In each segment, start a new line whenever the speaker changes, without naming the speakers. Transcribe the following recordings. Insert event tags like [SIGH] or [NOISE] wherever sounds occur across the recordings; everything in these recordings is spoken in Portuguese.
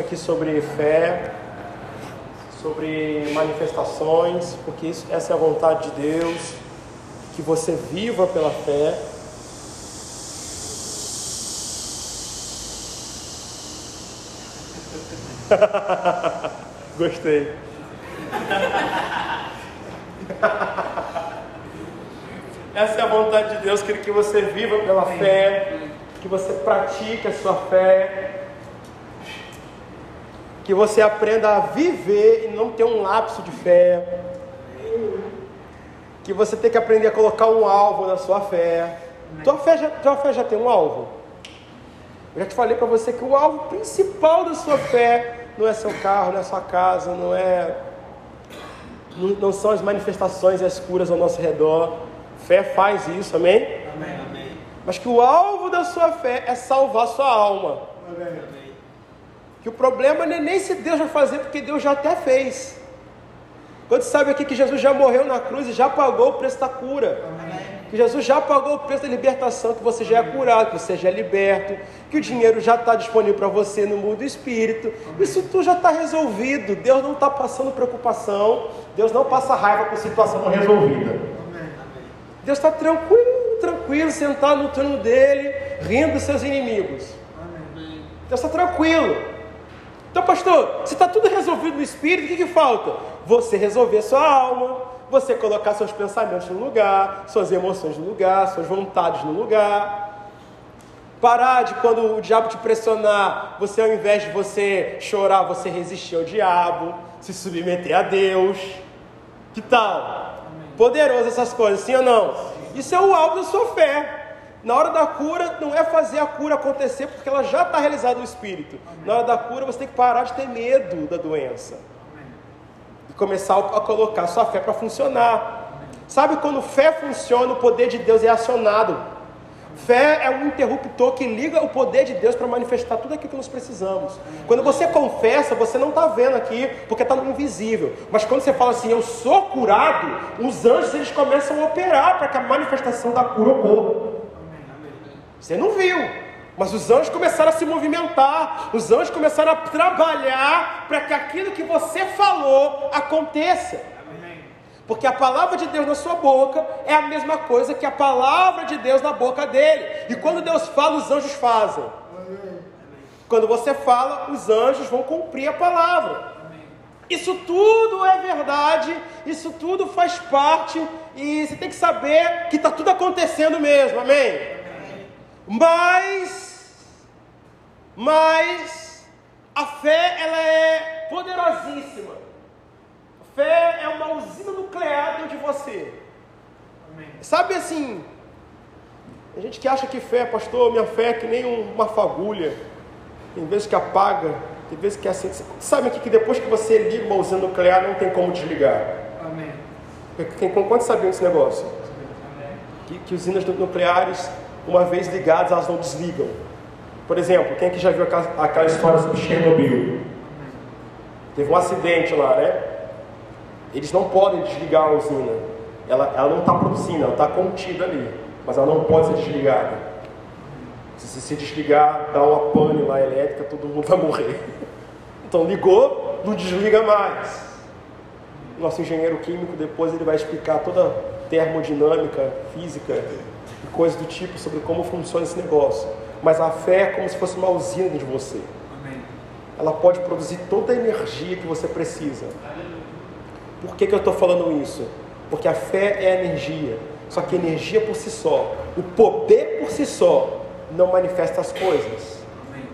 aqui sobre fé, sobre manifestações, porque isso, essa é a vontade de Deus, que você viva pela fé. [LAUGHS] Gostei. [LAUGHS] Essa é a vontade de Deus, que você viva pela fé, que você pratique a sua fé, que você aprenda a viver e não ter um lapso de fé, que você tem que aprender a colocar um alvo na sua fé. Tua fé já, tua fé já tem um alvo? Eu já te falei para você que o alvo principal da sua fé não é seu carro, não é sua casa, não é não, não são as manifestações e as curas ao nosso redor. Fé faz isso, amém?
Amém. Amém.
Mas que o alvo da sua fé é salvar sua alma.
Amém.
Que o problema não é nem se Deus vai fazer, porque Deus já até fez. Quando sabe aqui que Jesus já morreu na cruz e já pagou o preço da cura.
Amém.
Que Jesus já pagou o preço da libertação, que você já é curado, que você já é liberto, que o dinheiro já está disponível para você no mundo do espírito. Isso tudo já está resolvido. Deus não está passando preocupação, Deus não passa raiva com situação não resolvida.
Amém.
Deus está tranquilo, tranquilo, sentado no trono dele, rindo dos seus inimigos. Deus está tranquilo. Então, pastor, se está tudo resolvido no espírito, o que, que falta? Você resolver sua alma, você colocar seus pensamentos no lugar, suas emoções no lugar, suas vontades no lugar. Parar de quando o diabo te pressionar, você ao invés de você chorar, você resistir ao diabo, se submeter a Deus. Que tal? Poderoso essas coisas, sim ou não? Isso é o alvo da sua fé. Na hora da cura, não é fazer a cura acontecer, porque ela já está realizada no espírito. Na hora da cura, você tem que parar de ter medo da doença e começar a colocar sua fé para funcionar. Sabe quando fé funciona, o poder de Deus é acionado. Fé é um interruptor que liga o poder de Deus para manifestar tudo aquilo que nós precisamos. Quando você confessa, você não está vendo aqui, porque está no invisível. Mas quando você fala assim, eu sou curado, os anjos eles começam a operar para que a manifestação da cura ocorra. Você não viu, mas os anjos começaram a se movimentar, os anjos começaram a trabalhar para que aquilo que você falou aconteça. Porque a palavra de Deus na sua boca é a mesma coisa que a palavra de Deus na boca dele. E quando Deus fala, os anjos fazem. Quando você fala, os anjos vão cumprir a palavra. Isso tudo é verdade, isso tudo faz parte, e você tem que saber que está tudo acontecendo mesmo, amém? Mas, mas, a fé ela é poderosíssima. A fé é uma usina nuclear dentro de você.
Amém.
Sabe assim, a gente que acha que fé, pastor, minha fé é que nem uma fagulha, tem vezes que apaga, tem vezes que assim. Sabe aqui que depois que você liga uma usina nuclear, não tem como desligar.
Amém.
Quem, quantos sabiam desse negócio? Que, que usinas nucleares, uma vez ligadas, elas não desligam. Por exemplo, quem que já viu aquela, aquela história sobre Chernobyl? Teve um acidente lá, né? Eles não podem desligar a usina. Ela, ela não está produzindo, ela está contida ali. Mas ela não pode ser desligada. Se se desligar, dá uma pane lá elétrica, todo mundo [LAUGHS] vai morrer. Então ligou, não desliga mais. Nosso engenheiro químico depois ele vai explicar toda a termodinâmica, física e coisas do tipo sobre como funciona esse negócio. Mas a fé é como se fosse uma usina de você.
Amém.
Ela pode produzir toda a energia que você precisa. Por que, que eu estou falando isso? Porque a fé é energia. Só que energia por si só, o poder por si só, não manifesta as coisas.
Amém.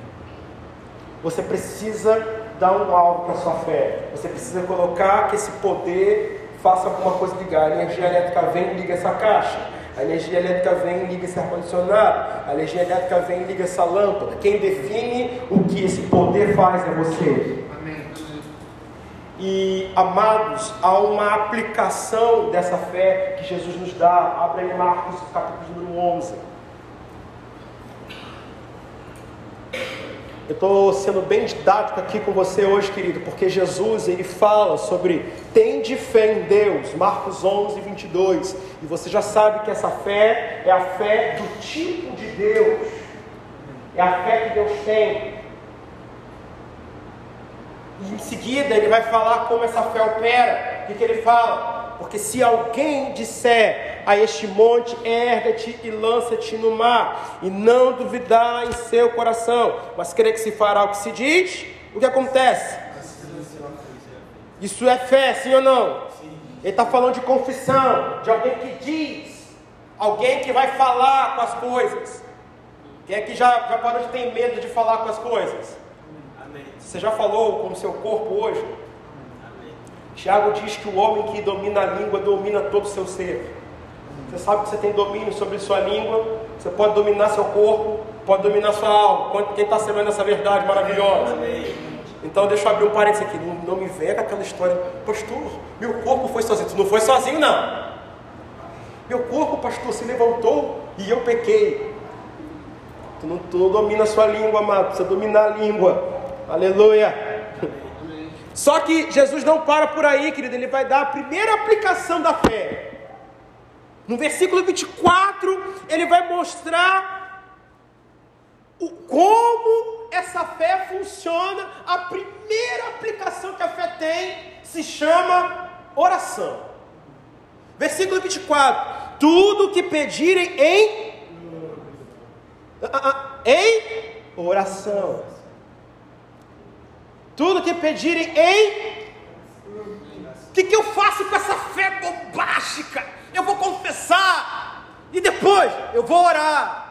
Você precisa dar um alvo para a sua fé. Você precisa colocar que esse poder faça alguma coisa ligar. A energia elétrica vem e liga essa caixa. A energia elétrica vem e liga esse ar-condicionado. A energia elétrica vem e liga essa lâmpada. Quem define o que esse poder faz é você.
Amém.
E, amados, há uma aplicação dessa fé que Jesus nos dá. Abra Marcos, capítulo número 11. Eu estou sendo bem didático aqui com você hoje, querido, porque Jesus ele fala sobre tende fé em Deus, Marcos 11, 22. E você já sabe que essa fé é a fé do tipo de Deus, é a fé que Deus tem. em seguida ele vai falar como essa fé opera. O que, que ele fala? Porque se alguém disser a este monte, erga-te e lança-te no mar, e não duvidar em seu coração, mas crer que se fará o que se diz, o que acontece? Isso é fé, sim ou não? Ele está falando de confissão, de alguém que diz, alguém que vai falar com as coisas. Quem é que já, já parou de ter medo de falar com as coisas? Amém. Você já falou com o seu corpo hoje? Tiago diz que o homem que domina a língua domina todo o seu ser. Você sabe que você tem domínio sobre sua língua, você pode dominar seu corpo, pode dominar sua alma. Quem está sabendo essa verdade maravilhosa? Então deixa eu abrir um parênteses aqui. Não, não me venha com aquela história, pastor, meu corpo foi sozinho. Tu não foi sozinho, não. Meu corpo, pastor, se levantou e eu pequei. Tu não, tu domina a sua língua, amado. Você dominar a língua. Aleluia. Só que Jesus não para por aí, querido. Ele vai dar a primeira aplicação da fé. No versículo 24, ele vai mostrar o, como essa fé funciona, a primeira aplicação que a fé tem se chama oração. Versículo 24: Tudo que pedirem em ah, ah, em oração. Tudo que pedirem em o que, que eu faço com essa fé bombástica? Eu vou confessar e depois eu vou orar.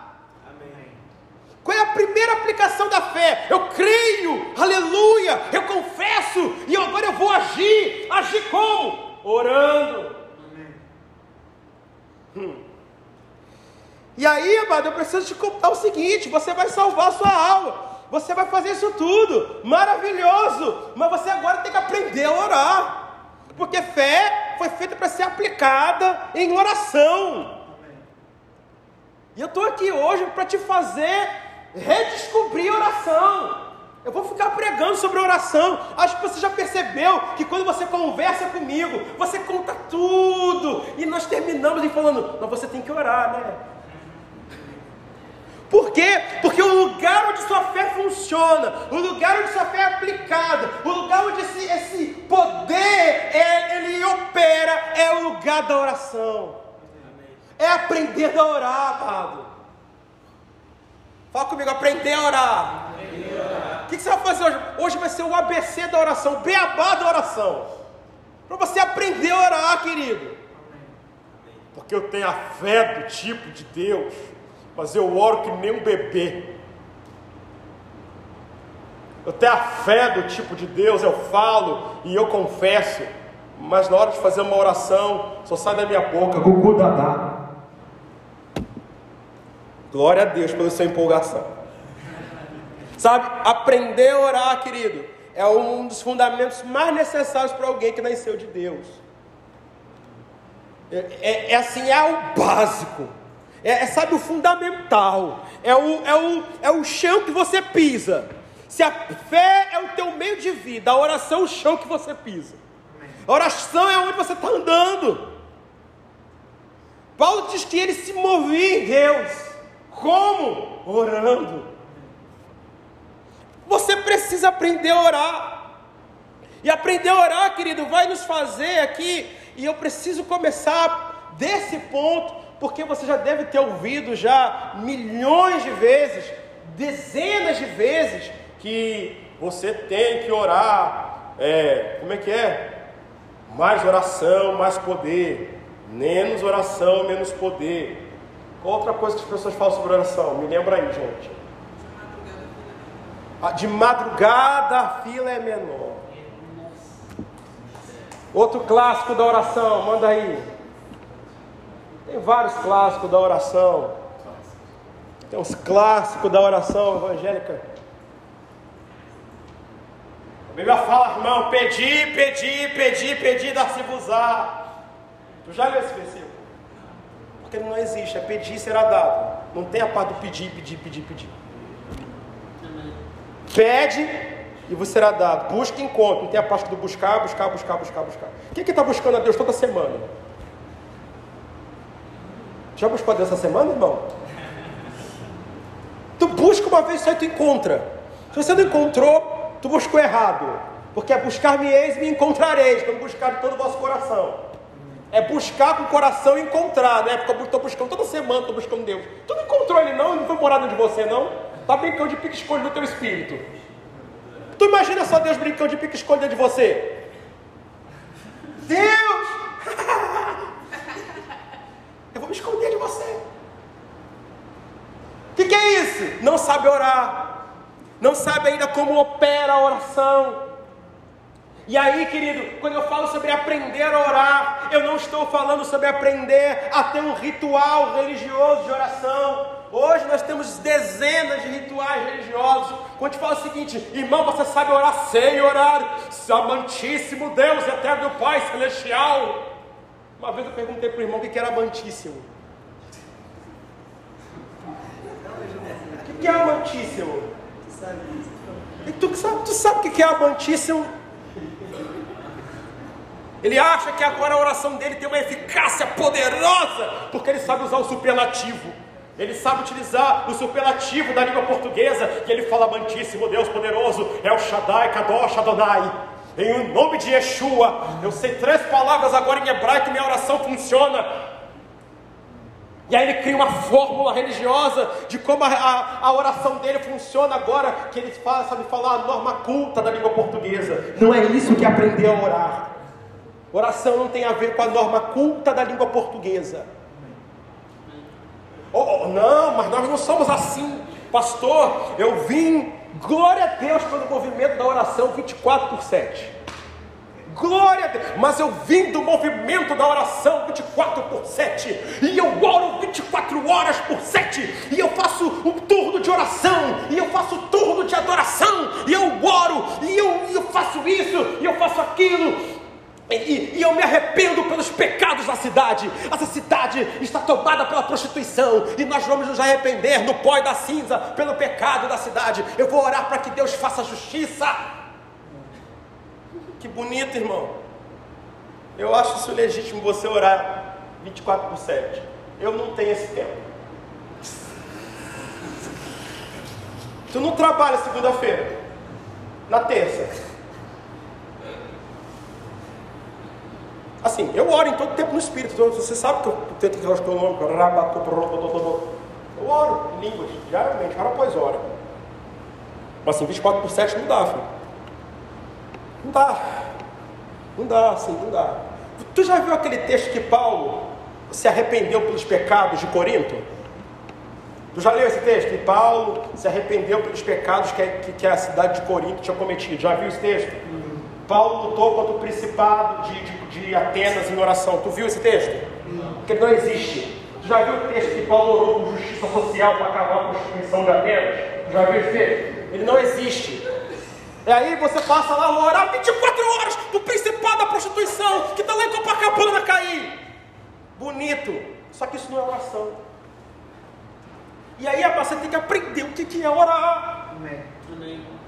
Qual é a primeira aplicação da fé? Eu creio, aleluia, eu confesso, e agora eu vou agir. Agir como? Orando. Hum. E aí, amado, eu preciso te contar o seguinte: você vai salvar a sua alma. Você vai fazer isso tudo, maravilhoso, mas você agora tem que aprender a orar, porque fé foi feita para ser aplicada em oração. E eu estou aqui hoje para te fazer redescobrir oração. Eu vou ficar pregando sobre oração. Acho que você já percebeu que quando você conversa comigo, você conta tudo. E nós terminamos em falando, mas você tem que orar, né? Por quê? Porque o lugar onde sua fé funciona, o lugar onde sua fé é aplicada, o lugar onde esse, esse poder é, ele opera, é o lugar da oração. É aprender a orar, amado. Fala comigo, aprender a orar. O que, que você vai fazer hoje? Hoje vai ser o ABC da oração, o beabá da oração. Para você aprender a orar, querido. Porque eu tenho a fé do tipo de Deus, mas eu oro que nem um bebê. Eu tenho a fé do tipo de Deus, eu falo e eu confesso, mas na hora de fazer uma oração, só sai da minha boca, gugu dadá. Glória a Deus pela sua empolgação. Sabe, aprender a orar, querido, é um dos fundamentos mais necessários para alguém que nasceu de Deus. É, é, é assim, é o básico. É, é, sabe, o fundamental. É o, é, o, é o chão que você pisa. Se a fé é o teu meio de vida, a oração é o chão que você pisa. A oração é onde você está andando. Paulo diz que ele se movia em Deus. Como? Orando. Você precisa aprender a orar. E aprender a orar, querido, vai nos fazer aqui. E eu preciso começar desse ponto, porque você já deve ter ouvido já milhões de vezes, dezenas de vezes, que você tem que orar. É, como é que é? Mais oração, mais poder. Menos oração, menos poder. Outra coisa que as pessoas falam sobre oração, me lembra aí, gente. De madrugada a fila é menor. Outro clássico da oração, manda aí. Tem vários clássicos da oração. Tem uns clássicos da oração evangélica. A Bíblia fala, irmão, pedi, pedi, pedi, pedi, dar-se-vos-á. Tu já leu esse versículo? Porque não existe, é pedir será dado. Não tem a parte do pedir, pedir, pedir, pedir. Pede e você será dado. Busca e encontra. Não tem a parte do buscar, buscar, buscar, buscar, buscar. Quem que está buscando a Deus toda semana? Já buscou Deus essa semana, irmão? Tu busca uma vez só e tu encontra. Se você não encontrou, tu buscou errado. Porque é buscar-me-eis e me encontrareis, quando buscar de todo o vosso coração. É buscar com o coração e encontrar, né? Porque eu estou buscando toda semana, estou buscando Deus. Tu não encontrou Ele não? Ele não foi morado de você não? Está brincando de pique-esconde no teu espírito. Tu imagina só Deus brincando de pique-esconde de você? Deus! [LAUGHS] Eu vou me esconder de você. O que, que é isso? Não sabe orar. Não sabe ainda como opera a oração. E aí, querido, quando eu falo sobre aprender a orar, eu não estou falando sobre aprender a ter um ritual religioso de oração. Hoje nós temos dezenas de rituais religiosos. Quando te fala o seguinte, irmão, você sabe orar sem orar, amantíssimo Deus, eterno Pai celestial. Uma vez eu perguntei para o irmão o que era amantíssimo. O que é amantíssimo? E tu sabe, tu sabe o que é amantíssimo? Ele acha que agora a oração dele tem uma eficácia poderosa, porque ele sabe usar o superlativo. Ele sabe utilizar o superlativo da língua portuguesa, e ele fala amantíssimo Deus poderoso, é o Shaddai, Kadosh, Adonai. Em nome de Yeshua, eu sei três palavras agora em hebraico, minha oração funciona. E aí ele cria uma fórmula religiosa de como a, a, a, oração dele funciona agora, que ele fala, sabe falar a norma culta da língua portuguesa. Não é isso que aprendeu a orar. Oração não tem a ver com a norma culta da língua portuguesa. Oh, oh, não, mas nós não somos assim. Pastor, eu vim, glória a Deus pelo movimento da oração 24 por 7. Glória a Deus, mas eu vim do movimento da oração 24 por 7, e eu oro 24 horas por 7, e eu faço um turno de oração, e eu faço um turno de adoração, e eu oro, e eu, eu faço isso, e eu faço aquilo, e, e, eu me arrependo pelos pecados da cidade. Essa cidade está tomada pela prostituição. E nós vamos nos arrepender no pó e da cinza pelo pecado da cidade. Eu vou orar para que Deus faça justiça. Que bonito, irmão. Eu acho isso legítimo você orar 24 por 7. Eu não tenho esse tempo. Tu não trabalha segunda-feira, na terça. Assim, eu oro em todo tempo no Espírito. Então, você sabe que eu tento que eu Eu oro em línguas, diariamente, hora após hora. Mas assim, 24 por 7 não dá, filho. Não dá. Não dá, assim, não dá. Tu já viu aquele texto que Paulo se arrependeu pelos pecados de Corinto? Tu já leu esse texto? Que Paulo se arrependeu pelos pecados que, que, que a cidade de Corinto tinha cometido. Já viu esse texto? Paulo lutou contra o principado de, de, de, Atenas em oração. Tu viu esse texto? Não. Porque ele não existe. Tu já viu o texto que Paulo orou por justiça social para acabar com a Constituição de Atenas? Tu já viu esse texto? Ele não existe. E aí você passa lá a orar 24 horas do principado da prostituição que está lá em Copacabana cair. Bonito. Só que isso não é oração. E aí você tem que aprender o que é orar. Amém. Amém.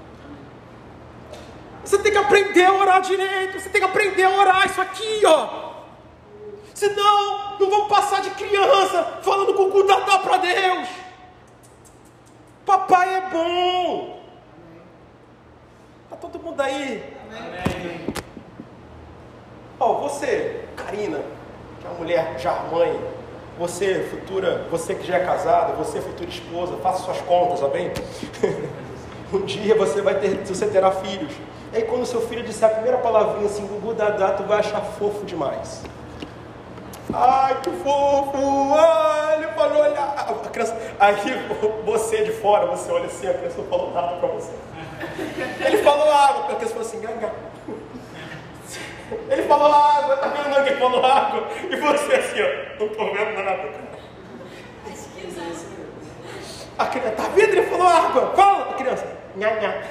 Você tem que aprender a orar direito. Você tem que aprender a orar isso aqui, ó. Senão, não vamos passar de criança falando com o cu para Deus. Papai é bom. Tá todo mundo aí? Amém. Ó, oh, você, Karina, que é uma mulher já mãe, você futura, você que já é casada, você futura esposa, faça suas contas, tá bem? [LAUGHS] um dia você vai ter, você terá filhos. Aí quando seu filho disser a primeira palavrinha assim, Gugu Dadá, tu vai achar fofo demais. Ai, que fofo! Ai, ele falou, olha. A criança, aí [LAUGHS] você de fora, você olha assim, a criança não falou nada para você. Ele falou água, a criança falou assim, gaga. Ele falou água, tá vendo que ele falou água? E você assim, ó, não tô vendo nada. A criança, tá vendo? Ele falou água. Fala, a criança. Nha, nha.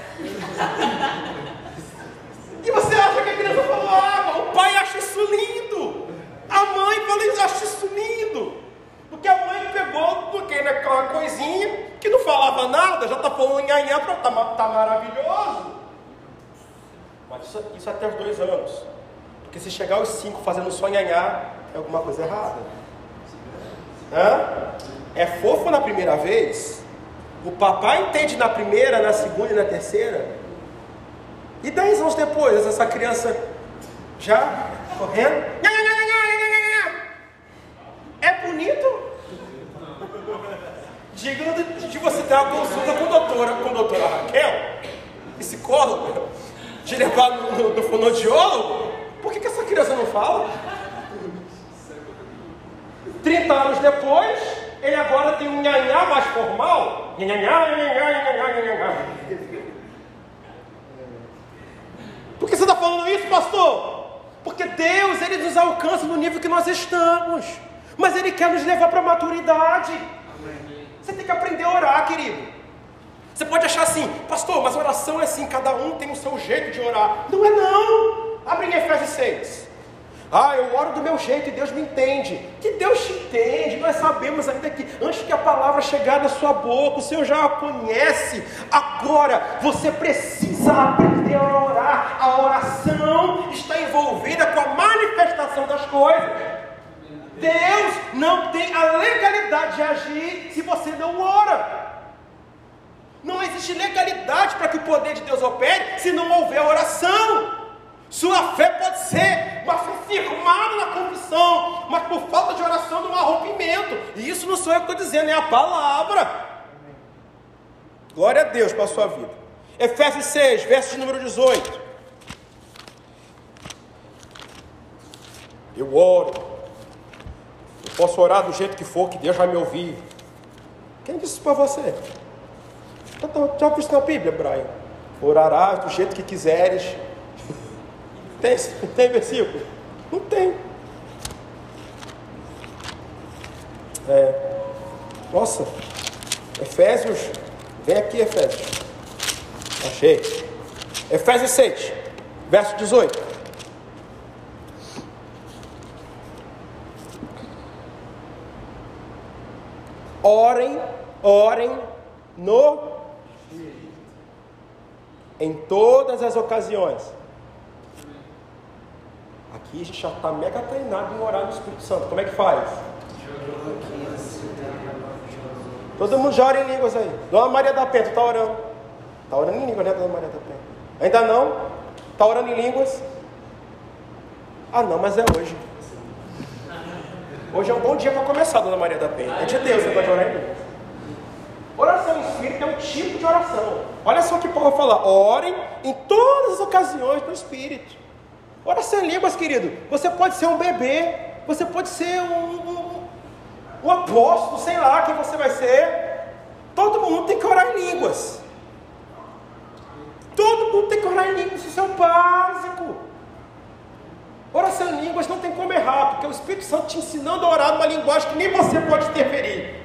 E você acha que a criança falou água? O pai acha isso lindo. A mãe fala, acha isso lindo. Porque a mãe pegou, porque naquela coisinha que não falava nada, já está falando nhanhã, está tá maravilhoso. Mas isso, isso até os dois anos. Porque se chegar aos cinco fazendo só nhanhá, é alguma coisa errada. Hã? É fofo na primeira vez. O papai entende na primeira, na segunda e na terceira. E dez anos depois, essa criança já correndo. É bonito? Digno de, de você ter uma consulta com a doutora, com a doutora Raquel, psicóloga, de levar no, no, no fonoaudiólogo. Por que, que essa criança não fala? 30 anos depois, ele agora tem um nhanhá mais formal. Nhanhá, nhanhá, nhanhá, nhanhá. Por que você está falando isso, pastor? Porque Deus, Ele nos alcança no nível que nós estamos. Mas Ele quer nos levar para a maturidade. Você tem que aprender a orar, querido. Você pode achar assim, pastor, mas oração é assim, cada um tem o seu jeito de orar. Não é não. Abre em Efésios 6. Ah, eu oro do meu jeito e Deus me entende. Que Deus te entende. Nós sabemos ainda que antes que a palavra chegar na sua boca, o Senhor já a conhece. Agora, você precisa aprender a orar. A oração está envolvida com a manifestação das coisas. Deus não tem a legalidade de agir se você não ora. Não existe legalidade para que o poder de Deus opere se não houver oração. Sua fé pode ser uma fé firmada na confissão, mas por falta de oração não há rompimento. E isso não sou eu que estou dizendo, é a palavra. Glória a Deus para a sua vida. Efésios 6, verso número 18. Eu oro. Eu posso orar do jeito que for, que Deus vai me ouvir. Quem disse para você? Já visto na Bíblia, Brian? Orarás do jeito que quiseres tem, tem versículo? Não tem. É, nossa, Efésios, vem aqui, Efésios. Achei. Efésios 6, verso 18. Orem, orem no em todas as ocasiões Aqui a gente já está mega treinado em orar no Espírito Santo. Como é que faz? Todo mundo já ora em línguas aí. Dona Maria da Penha, tu está orando? Está orando em línguas, né, Dona Maria da Penha? Ainda não? Está orando em línguas? Ah, não, mas é hoje. Hoje é um bom dia para começar, Dona Maria da Penha. É de Deus, você pode orar em línguas. Oração em espírito é um tipo de oração. Olha só o que Paulo vai falar. Orem em todas as ocasiões no espírito. Oração em línguas, querido. Você pode ser um bebê, você pode ser um, um, um apóstolo, sei lá quem você vai ser. Todo mundo tem que orar em línguas. Todo mundo tem que orar em línguas, isso é o básico. Oração em línguas não tem como errar, porque o Espírito Santo te ensinando a orar numa linguagem que nem você pode interferir.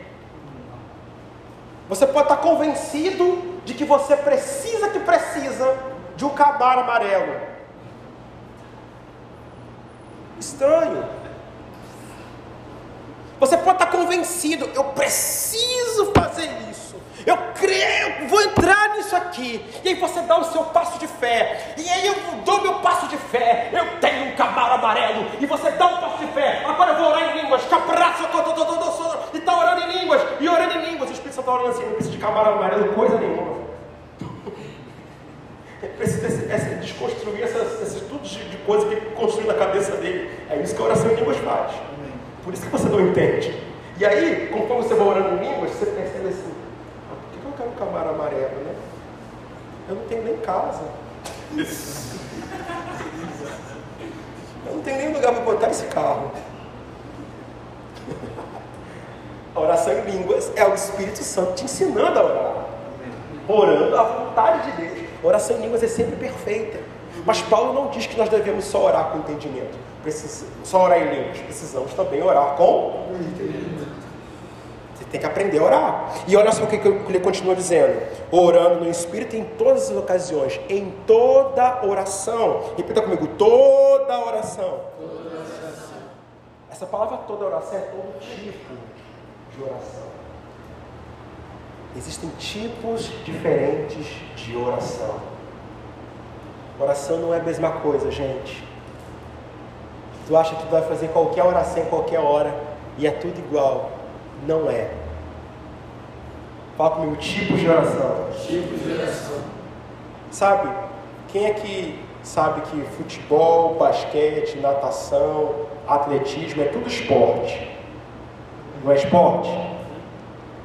Você pode estar convencido de que você precisa que precisa de um cabar amarelo estranho. Você pode estar convencido, eu preciso fazer isso. Eu creio, vou entrar nisso aqui. E aí você dá o seu passo de fé. E aí eu dou meu passo de fé. Eu tenho um cavalo amarelo. E você dá um passo de fé. Agora eu vou orar em línguas. E está orando em línguas. E orando em línguas. O Espírito Santo está orando assim. Não precisa de cavalo amarelo, coisa nenhuma. Precisa desconstruir essas, esses tudo de, de coisa que construiu na cabeça dele. É isso que a oração em línguas faz. Por isso que você não entende. E aí, conforme você vai orando em línguas, você percebe assim: ah, por que eu quero um camaro amarelo, né? Eu não tenho nem casa. [LAUGHS] Eu não tenho nem lugar para botar esse carro. A oração em línguas é o Espírito Santo te ensinando a orar. Orando a vontade de Deus. Oração em línguas é sempre perfeita. Mas Paulo não diz que nós devemos só orar com entendimento. Precisa, só orar em línguas. Precisamos também orar com entendimento. Você tem que aprender a orar. E olha só o que ele continua dizendo: orando no Espírito em todas as ocasiões, em toda oração. Repita comigo: toda oração. Toda oração. Essa palavra toda oração é todo tipo de oração. Existem tipos diferentes de oração. Oração não é a mesma coisa, gente. Tu acha que tu vai fazer qualquer oração em qualquer hora e é tudo igual. Não é. Fala comigo, tipo de oração.
Tipo de oração.
Sabe? Quem é que sabe que futebol, basquete, natação, atletismo é tudo esporte? Não é esporte?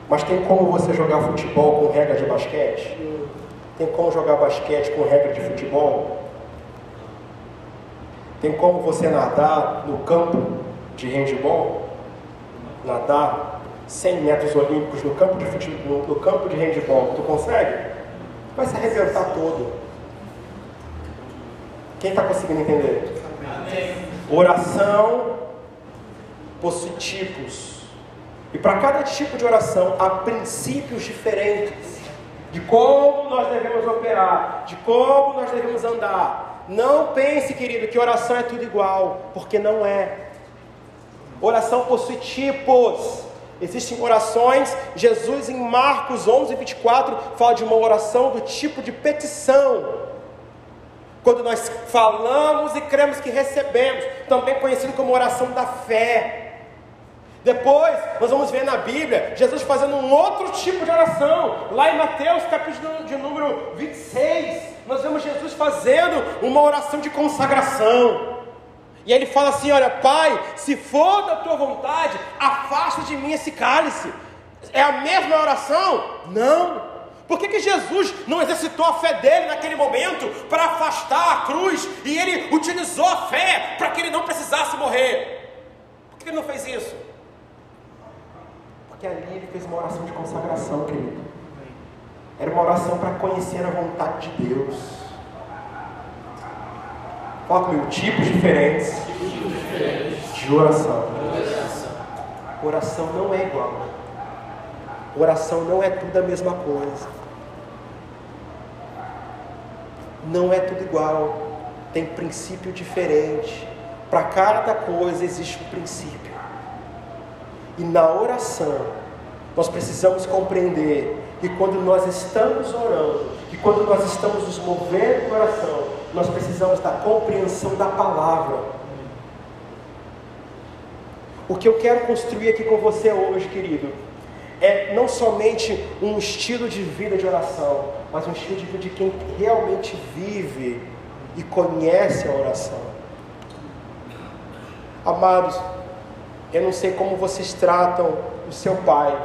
Mas tem como você jogar futebol com regra de basquete? Tem como jogar basquete com regra de futebol? Tem como você nadar no campo de handball? Nadar 100 metros olímpicos no campo de futebol, no campo de handball? Tu consegue? Vai se arrebentar todo. Quem está conseguindo entender?
Amém.
Oração possui tipos. E para cada tipo de oração há princípios diferentes de como nós devemos operar, de como nós devemos andar. Não pense, querido, que oração é tudo igual, porque não é. Oração possui tipos. Existem orações, Jesus em Marcos 11, 24 fala de uma oração do tipo de petição. Quando nós falamos e cremos que recebemos, também conhecido como oração da fé. Depois, nós vamos ver na Bíblia Jesus fazendo um outro tipo de oração. Lá em Mateus, capítulo de número 26, nós vemos Jesus fazendo uma oração de consagração. E ele fala assim: Olha, Pai, se for da tua vontade, afasta de mim esse cálice. É a mesma oração? Não. Por que, que Jesus não exercitou a fé dele naquele momento para afastar a cruz e ele utilizou a fé para que ele não precisasse morrer? Por que ele não fez isso? Porque ali ele fez uma oração de consagração, querido. Era uma oração para conhecer a vontade de Deus. Fala comigo, tipos diferentes de oração. Oração não é igual. Oração não é tudo a mesma coisa. Não é tudo igual. Tem princípio diferente. Para cada coisa existe um princípio. E na oração, nós precisamos compreender que quando nós estamos orando, que quando nós estamos nos movendo em oração, nós precisamos da compreensão da palavra. O que eu quero construir aqui com você hoje, querido, é não somente um estilo de vida de oração, mas um estilo de vida de quem realmente vive e conhece a oração. Amados, eu não sei como vocês tratam o seu pai,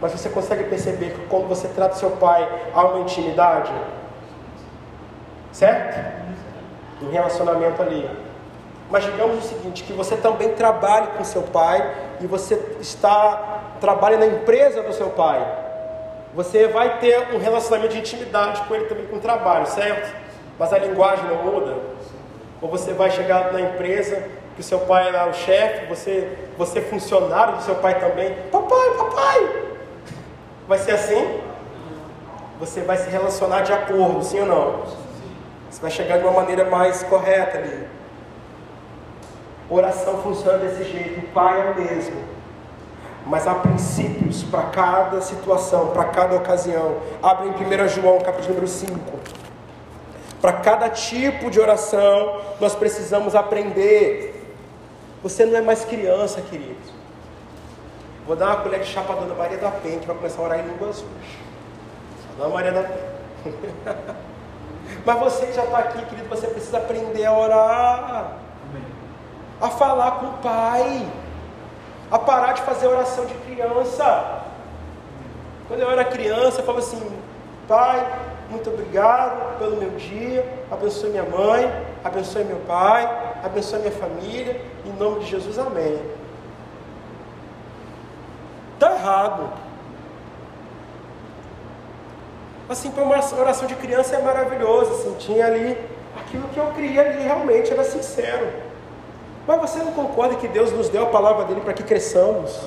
mas você consegue perceber que quando você trata o seu pai há uma intimidade? Certo? Um relacionamento ali. Mas digamos o seguinte, que você também trabalhe com seu pai e você está trabalha na empresa do seu pai. Você vai ter um relacionamento de intimidade com ele também com o trabalho, certo? Mas a linguagem não muda. Ou você vai chegar na empresa que seu pai lá o chefe, você você funcionário do seu pai também. Papai, papai. Vai ser assim? Você vai se relacionar de acordo, sim ou não? Você vai chegar de uma maneira mais correta ali. Oração funciona desse jeito, o pai é o mesmo. Mas há princípios para cada situação, para cada ocasião. Abre em 1 João, capítulo número 5. Para cada tipo de oração, nós precisamos aprender. Você não é mais criança, querido. Vou dar uma colher de chá para a dona Maria da Penha, que vai começar a orar em línguas hoje. Dona Maria da Penha. [LAUGHS] Mas você já está aqui, querido, você precisa aprender a orar a falar com o Pai, a parar de fazer oração de criança. Quando eu era criança, eu falava assim: Pai, muito obrigado pelo meu dia, abençoe minha mãe, abençoe meu pai, abençoe minha família, em nome de Jesus, amém. Está errado. Assim, para uma oração de criança é maravilhoso, assim, tinha ali aquilo que eu queria ali, realmente era sincero. Mas você não concorda que Deus nos deu a palavra dele para que cresçamos?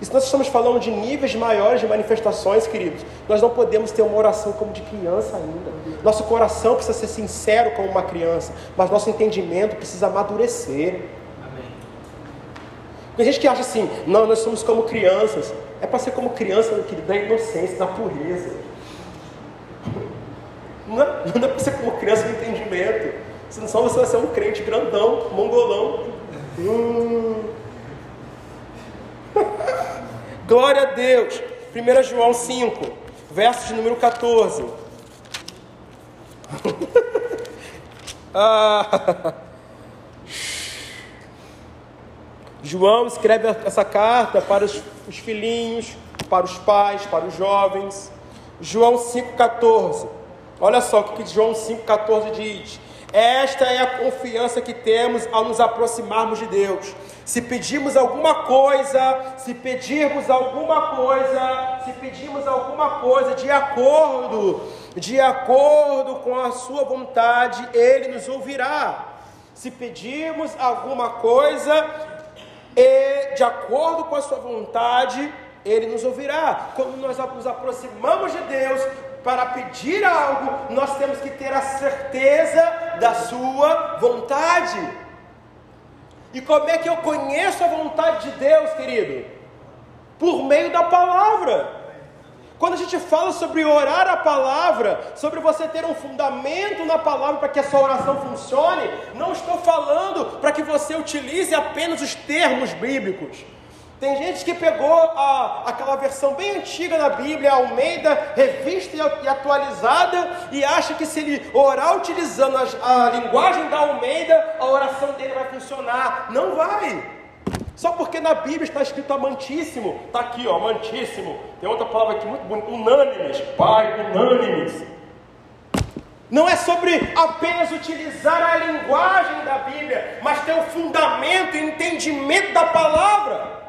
E se nós estamos falando de níveis maiores de manifestações, queridos, nós não podemos ter uma oração como de criança ainda. Nosso coração precisa ser sincero como uma criança, mas nosso entendimento precisa amadurecer. Tem gente que acha assim, não, nós somos como crianças. É para ser como criança, querido, da inocência, da pureza. [LAUGHS] Não é, não é para ser como criança do entendimento. Senão você vai ser um crente grandão, mongolão. [LAUGHS] Hum. [LAUGHS] Glória a Deus. 1 João 5, verso de número 14. [LAUGHS] ah. João escreve essa carta para os, os filhinhos, para os pais, para os jovens. João 5,14. Olha só o que João 5,14 diz. Esta é a confiança que temos ao nos aproximarmos de Deus. Se pedirmos alguma coisa, se pedirmos alguma coisa, se pedirmos alguma coisa de acordo, de acordo com a sua vontade, ele nos ouvirá. Se pedirmos alguma coisa e de acordo com a sua vontade, ele nos ouvirá. Quando nós nos aproximamos de Deus para pedir algo, nós temos que ter a certeza da sua vontade. E como é que eu conheço a vontade de Deus, querido? Por meio da palavra. Quando a gente fala sobre orar a palavra, sobre você ter um fundamento na palavra para que a sua oração funcione, não estou falando para que você utilize apenas os termos bíblicos. Tem gente que pegou a, aquela versão bem antiga da Bíblia, Almeida, revista e atualizada, e acha que se ele orar utilizando a, a linguagem da Almeida, a oração dele vai funcionar. Não vai. Só porque na Bíblia está escrito amantíssimo, está aqui, ó, amantíssimo. Tem outra palavra aqui muito bonita, unânimes, Pai, unânimes. Não é sobre apenas utilizar a linguagem da Bíblia, mas ter o fundamento e entendimento da palavra.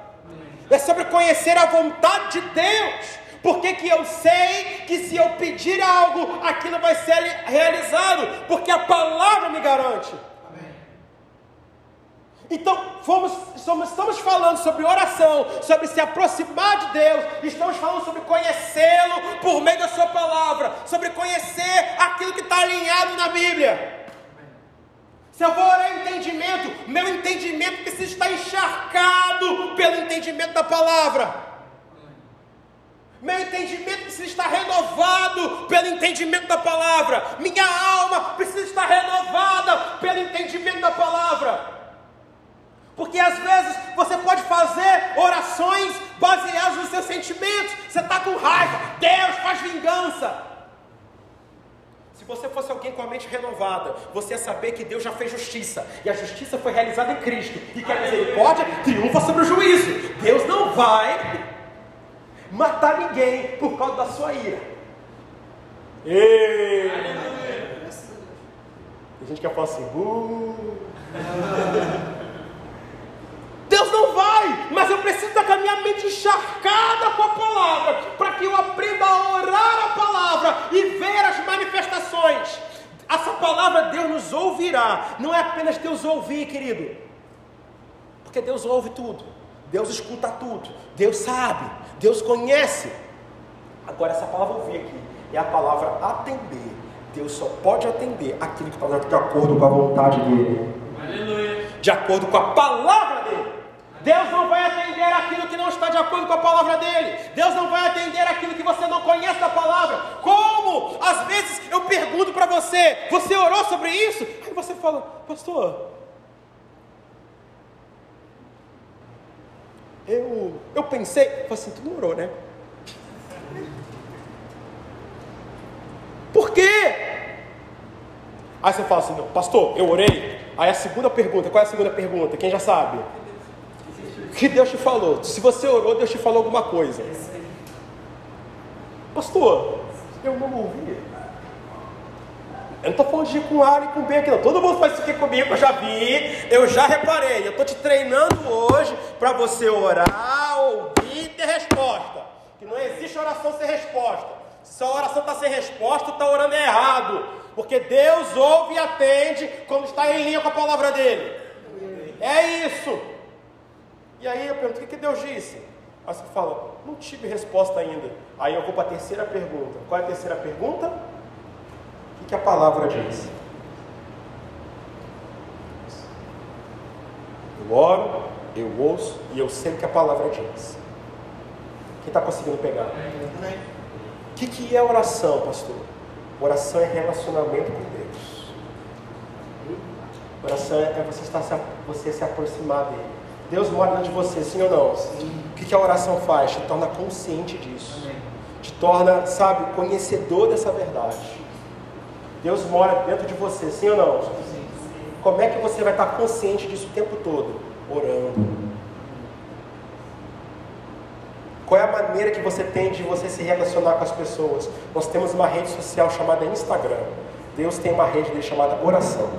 É sobre conhecer a vontade de Deus. Por que, que eu sei que se eu pedir algo, aquilo vai ser realizado? Porque a palavra me garante. Então, fomos, somos, estamos falando sobre oração, sobre se aproximar de Deus, estamos falando sobre conhecê-lo por meio da Sua palavra, sobre conhecer aquilo que está alinhado na Bíblia. Se eu vou orar entendimento, meu entendimento precisa estar encharcado pelo entendimento da palavra. Meu entendimento precisa estar renovado pelo entendimento da palavra. Minha alma precisa estar renovada pelo entendimento da palavra. Porque às vezes você pode fazer orações baseadas nos seus sentimentos. Você está com raiva, Deus faz vingança. Se você fosse alguém com a mente renovada, você ia saber que Deus já fez justiça. E a justiça foi realizada em Cristo. E que a misericórdia triunfa sobre o juízo. Deus não vai matar ninguém por causa da sua ira. Ei! Tem gente que fala assim, uh. [LAUGHS] Deus não vai, mas eu preciso estar com a minha mente encharcada com a palavra, para que eu aprenda a orar a palavra e ver as manifestações. Essa palavra Deus nos ouvirá, não é apenas Deus ouvir, querido, porque Deus ouve tudo, Deus escuta tudo, Deus sabe, Deus conhece. Agora, essa palavra ouvir aqui é a palavra atender. Deus só pode atender aquilo que está de acordo com a vontade dele. Aleluia. De acordo com a palavra dele. Deus não vai atender aquilo que não está de acordo com a palavra dele. Deus não vai atender aquilo que você não conhece da palavra. Como? Às vezes eu pergunto para você: você orou sobre isso? Aí você fala, pastor, eu, eu pensei, eu falei assim, tu não orou, né? Por quê? Aí você fala assim, pastor, eu orei. Aí a segunda pergunta, qual é a segunda pergunta? Quem já sabe? Que Deus te falou? Se você orou, Deus te falou alguma coisa. Pastor, eu não ouvi. Eu não estou falando de com A e com B aqui não. Todo mundo faz isso aqui comigo, eu já vi, eu já reparei. Eu estou te treinando hoje para você orar, ouvir e ter resposta. Que não existe oração sem resposta. Se a oração está sem resposta, está orando errado. Porque Deus ouve e atende quando está em linha com a palavra dele. É isso. E aí eu pergunto: o que Deus disse? Aí você fala: não tive resposta ainda. Aí eu vou para a terceira pergunta. Qual é a terceira pergunta? O que a palavra diz? Eu oro, eu ouço e eu sei o que a palavra diz. Quem está conseguindo pegar? O que, que é oração, pastor? Oração é relacionamento com Deus. Oração é você, estar, você se aproximar dele. Deus mora dentro de você, sim ou não? Sim. O que, a oração faz? Te torna consciente disso. Amém. Te torna, sabe, conhecedor dessa verdade. Deus mora dentro de você, sim ou não? Como é que você vai estar consciente disso o tempo todo? Orando. Qual é a maneira que você tem de você se relacionar com as pessoas? Nós temos uma rede social chamada Instagram. Deus tem uma rede chamada oração.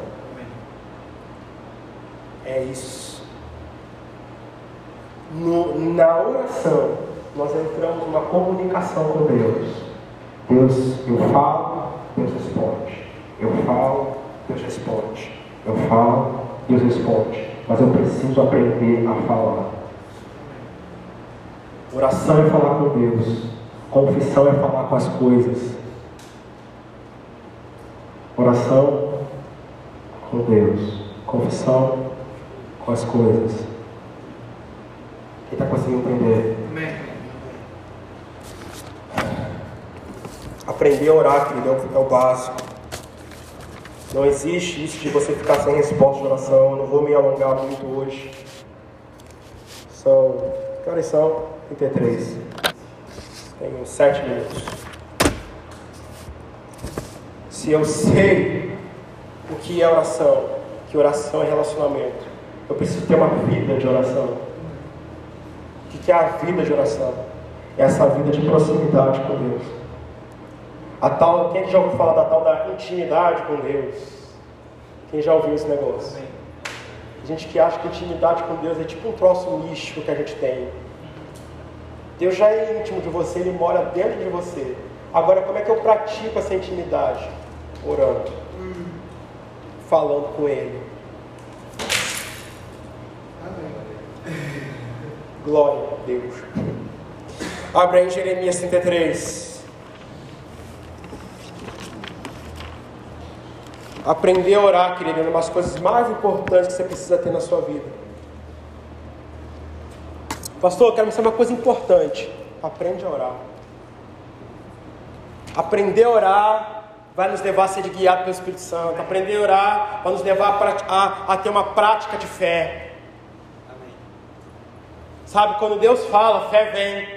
É isso. No, na oração, nós entramos numa comunicação com Deus. Deus, eu falo, Deus responde. Eu falo, Deus responde. Eu falo, Deus responde. Mas eu preciso aprender a falar. Oração é falar com Deus. Confissão é falar com as coisas. Oração com Deus. Confissão com as coisas. Quem está conseguindo entender? Aprender a orar, querido, é o básico. Não existe isso de você ficar sem resposta de oração. Eu não vou me alongar muito hoje. São. Que horas são? 33. Tenho sete minutos. Se eu sei o que é oração, que oração é relacionamento, eu preciso ter uma vida de oração. Que é a vida de oração? É essa vida de proximidade com Deus. A tal, quem já ouviu falar da tal da intimidade com Deus? Quem já ouviu esse negócio? A gente que acha que intimidade com Deus é tipo um troço místico que a gente tem. Deus já é íntimo de você, Ele mora dentro de você. Agora, como é que eu pratico essa intimidade? Orando, falando com Ele. Glória a Deus. Abre aí Jeremias 33. Aprender a orar, querido, é uma das coisas mais importantes que você precisa ter na sua vida. Pastor, eu quero mostrar uma coisa importante. Aprende a orar. Aprender a orar vai nos levar a ser guiado pelo Espírito Santo. Aprender a orar vai nos levar a, a, a ter uma prática de fé. Sabe, quando Deus fala, fé vem.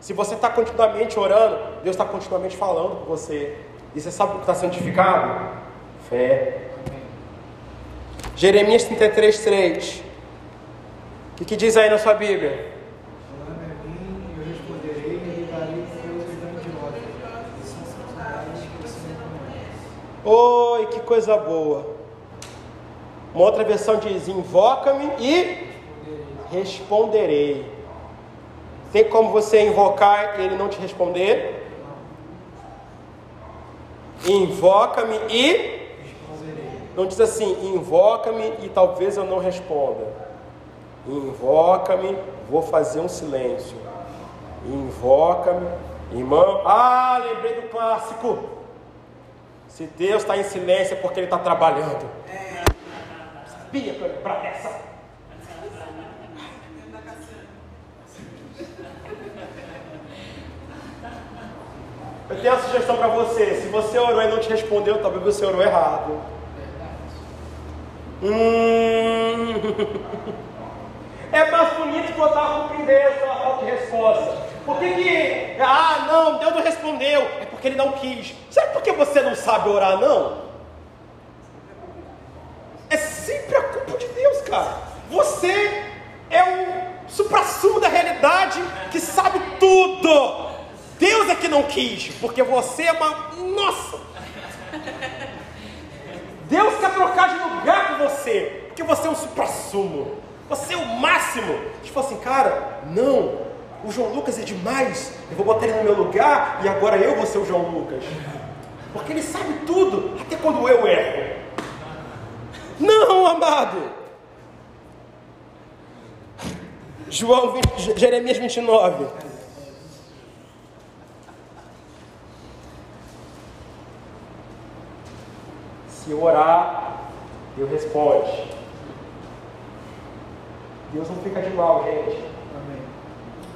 Se você está continuamente orando, Deus está continuamente falando com você. E você sabe o que está santificado? Fé. Jeremias 33, 3. O que diz aí na sua Bíblia? Oi, que coisa boa. Uma outra versão diz: Invoca-me e responderei. Tem como você invocar e ele não te responder? Invoca-me e. Não diz assim: invoca-me e talvez eu não responda. Invoca-me, vou fazer um silêncio. Invoca-me, irmão. Ah, lembrei do clássico. Se Deus está em silêncio é porque Ele está trabalhando. É. Sabia que eu ia lembrar dessa. Eu tenho uma sugestão para você. Se você orou e não te respondeu, talvez você orou errado. Hum. [LAUGHS] É mais bonito que eu estava compreendendo pela falta de resposta. Por que, que, ah, não, Deus não respondeu? É porque ele não quis. Sabe por que você não sabe orar, não? É sempre a culpa de Deus, cara. Você é o supra-sumo da realidade que sabe tudo. Deus é que não quis, porque você é uma. Nossa! Deus quer trocar de lugar com você, porque você é um supra-sumo. Você é o máximo. Tipo assim, cara, não. O João Lucas é demais. Eu vou botar ele no meu lugar e agora eu vou ser o João Lucas. Porque ele sabe tudo, até quando eu erro. Não, amado. João 20, Jeremias 29. Se orar, Deus responde. Deus não fica de mal, gente. Amém.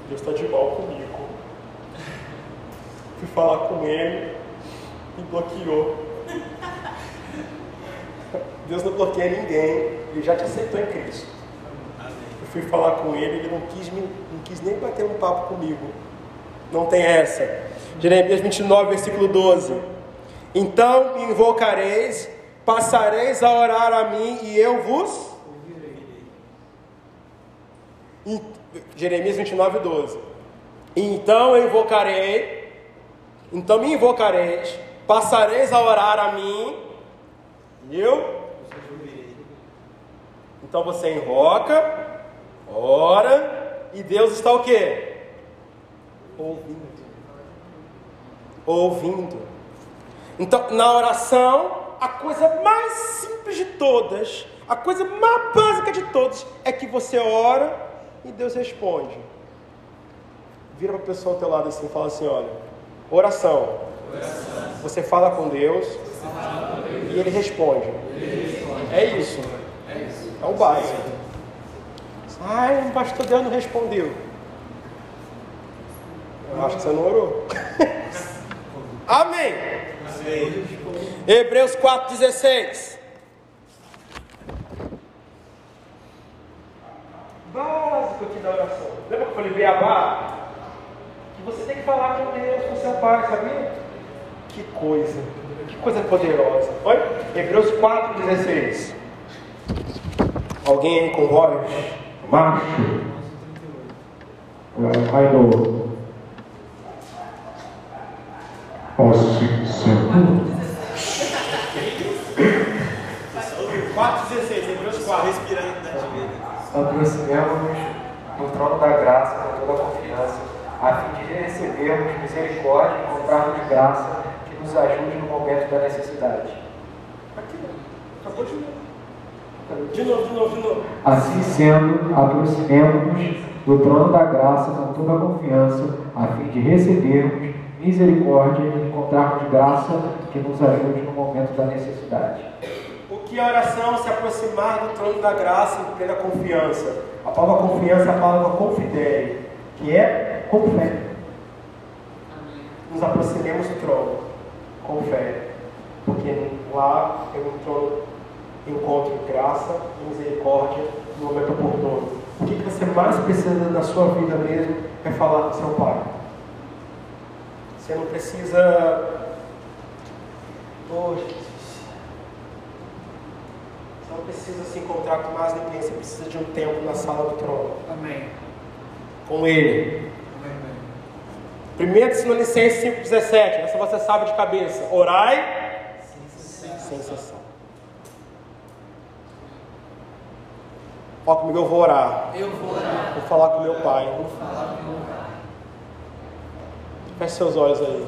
Deus está de mal comigo. Fui falar com ele e bloqueou. Deus não bloqueia ninguém, ele já te aceitou em Cristo. Eu fui falar com ele, ele não quis, me, não quis nem bater um papo comigo. Não tem essa. Jeremias 29, versículo 12. Então me invocareis, passareis a orar a mim e eu vos. Em- Jeremias 29, 12. Então eu invocarei, então me invocareis, passareis a orar a mim e eu. Então você invoca, ora, e Deus está o quê? Ouvindo. Ouvindo. Então, na oração, a coisa mais simples de todas, a coisa mais básica de todas, é que você ora e Deus responde. Vira para a pessoa ao teu lado assim e fala assim: olha, oração. Você fala com Deus e Ele responde. É isso. É o básico. Ai, o pastor Deus não respondeu. Eu acho que você não orou. [LAUGHS] Amém. Hebreus 4,16. Básico aqui da oração. Lembra que eu falei beabá? Que você tem que falar com Deus, com seu pai, sabia? Que coisa. Que coisa poderosa. Olha, Hebreus 4,16. Alguém aí com voz?
Macho. Vai no. Assim sendo.
4,16, Hebreus 4.
Respirando da vida.
aproximemos do trono da graça com toda a confiança, a fim de recebermos misericórdia e encontrarmos graça que nos ajude no momento da necessidade.
Aqui. Acabou de novo. De novo, de novo, de novo.
Assim sendo, aproximemos do trono da graça com toda a confiança, a fim de recebermos misericórdia e encontrarmos graça que nos ajude no momento da necessidade.
O que é oração? Se aproximar do trono da graça em plena confiança. A palavra confiança é a palavra confidere, que é com fé. Nos aproximemos do trono com fé, porque lá eu encontro, encontro graça e misericórdia no momento oportuno. O que você mais precisa na sua vida mesmo é falar com seu pai. Você não precisa. Oh, Jesus. Você não precisa se encontrar com mais ninguém, você precisa de um tempo na sala do trono,
Amém.
com Ele.
Amém.
1 Tessalonicenses 5,17, essa você sabe de cabeça. Orai sem cessar. Ó, comigo eu vou orar.
Eu vou orar.
Vou falar com meu pai.
Vou falar com meu pai.
Feche seus olhos aí.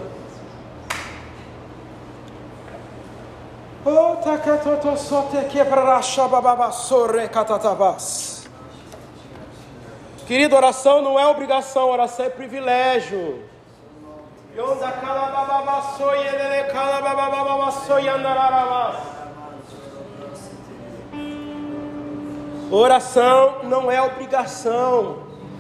Querido, oração não é obrigação, oração é privilégio. Oração não é obrigação.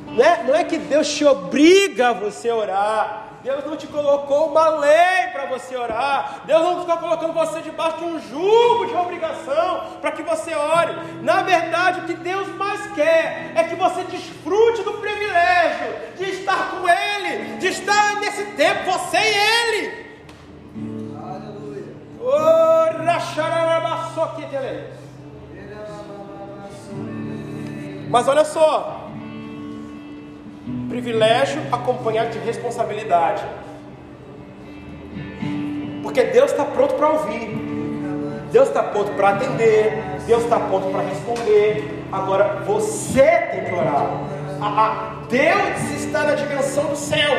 Não é, não é que Deus te obriga a você orar. Deus não te colocou uma lei para você orar. Deus não está colocando você debaixo de um jugo de obrigação para que você ore. Na verdade, o que Deus mais quer é que você desfrute do privilégio de estar com Ele, de estar nesse tempo, você e Ele. Oh, rachararabaçoquetele. Mas olha só, privilégio acompanhado de responsabilidade. Porque Deus está pronto para ouvir, Deus está pronto para atender, Deus está pronto para responder. Agora você tem que orar. A- a- Deus está na dimensão do céu